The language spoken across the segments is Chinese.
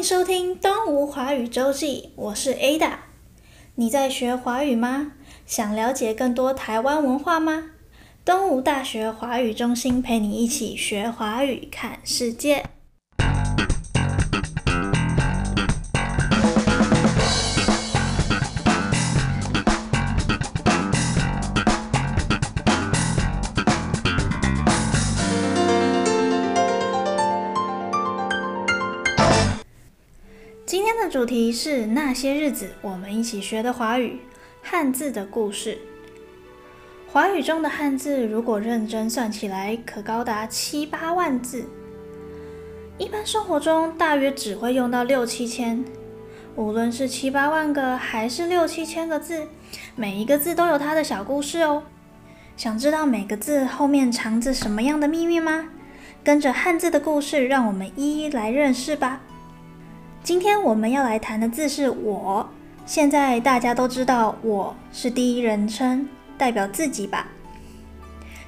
迎收听《东吴华语周记》，我是 Ada。你在学华语吗？想了解更多台湾文化吗？东吴大学华语中心陪你一起学华语，看世界。的主题是那些日子我们一起学的华语汉字的故事。华语中的汉字，如果认真算起来，可高达七八万字。一般生活中，大约只会用到六七千。无论是七八万个，还是六七千个字，每一个字都有它的小故事哦。想知道每个字后面藏着什么样的秘密吗？跟着汉字的故事，让我们一一来认识吧。今天我们要来谈的字是“我”。现在大家都知道“我”是第一人称，代表自己吧，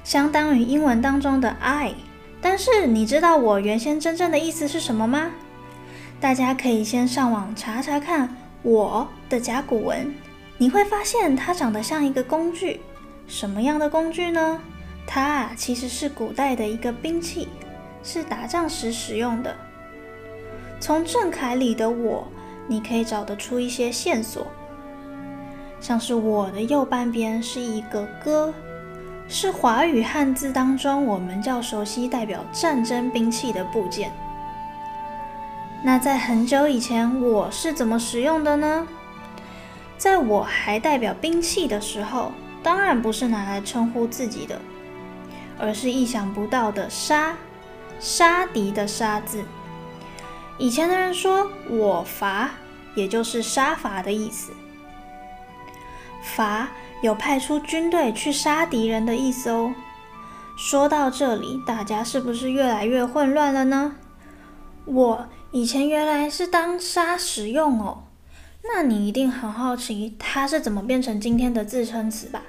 相当于英文当中的 “I”。但是你知道“我”原先真正的意思是什么吗？大家可以先上网查查看“我”的甲骨文，你会发现它长得像一个工具。什么样的工具呢？它其实是古代的一个兵器，是打仗时使用的。从正楷里的“我”，你可以找得出一些线索，像是“我”的右半边是一个“戈”，是华语汉字当中我们较熟悉代表战争兵器的部件。那在很久以前，“我”是怎么使用的呢？在我还代表兵器的时候，当然不是拿来称呼自己的，而是意想不到的“杀”，杀敌的“杀”字。以前的人说“我伐”，也就是杀伐的意思。伐有派出军队去杀敌人的意思哦。说到这里，大家是不是越来越混乱了呢？我以前原来是当杀使用哦。那你一定很好奇，它是怎么变成今天的自称词吧？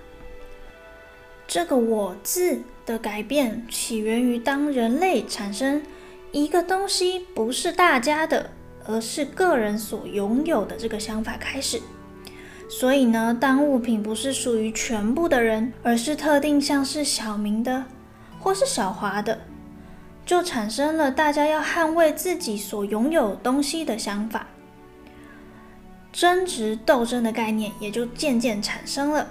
这个“我”字的改变起源于当人类产生。一个东西不是大家的，而是个人所拥有的这个想法开始。所以呢，当物品不是属于全部的人，而是特定像是小明的或是小华的，就产生了大家要捍卫自己所拥有东西的想法。争执斗争的概念也就渐渐产生了。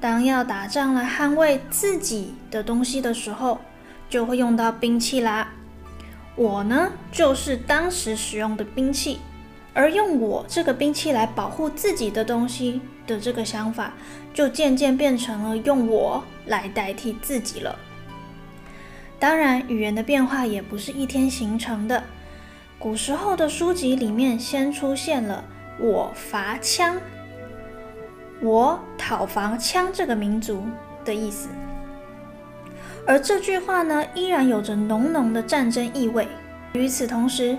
当要打仗来捍卫自己的东西的时候，就会用到兵器啦。我呢，就是当时使用的兵器，而用我这个兵器来保护自己的东西的这个想法，就渐渐变成了用我来代替自己了。当然，语言的变化也不是一天形成的。古时候的书籍里面先出现了“我伐羌”，我讨伐羌这个民族的意思。而这句话呢，依然有着浓浓的战争意味。与此同时，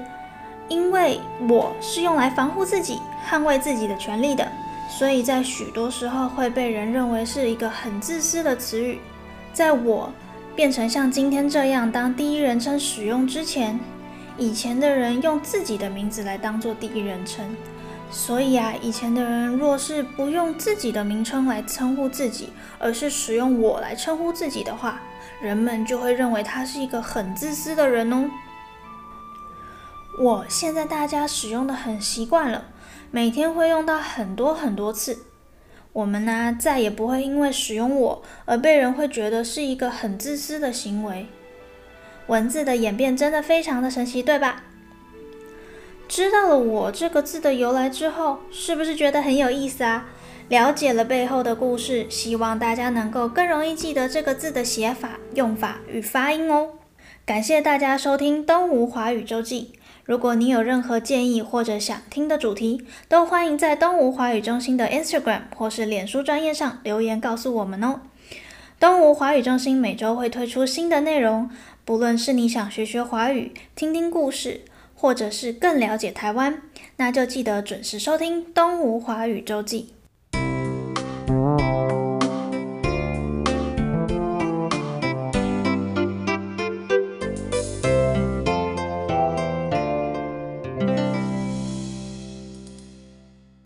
因为我是用来防护自己、捍卫自己的权利的，所以在许多时候会被人认为是一个很自私的词语。在我变成像今天这样当第一人称使用之前，以前的人用自己的名字来当做第一人称。所以啊，以前的人若是不用自己的名称来称呼自己，而是使用我来称呼自己的话，人们就会认为他是一个很自私的人哦。我现在大家使用的很习惯了，每天会用到很多很多次。我们呢，再也不会因为使用我而被人会觉得是一个很自私的行为。文字的演变真的非常的神奇，对吧？知道了“我”这个字的由来之后，是不是觉得很有意思啊？了解了背后的故事，希望大家能够更容易记得这个字的写法、用法与发音哦。感谢大家收听《东吴华语周记》。如果你有任何建议或者想听的主题，都欢迎在东吴华语中心的 Instagram 或是脸书专页上留言告诉我们哦。东吴华语中心每周会推出新的内容，不论是你想学学华语、听听故事。或者是更了解台湾，那就记得准时收听《东吴华语周记》。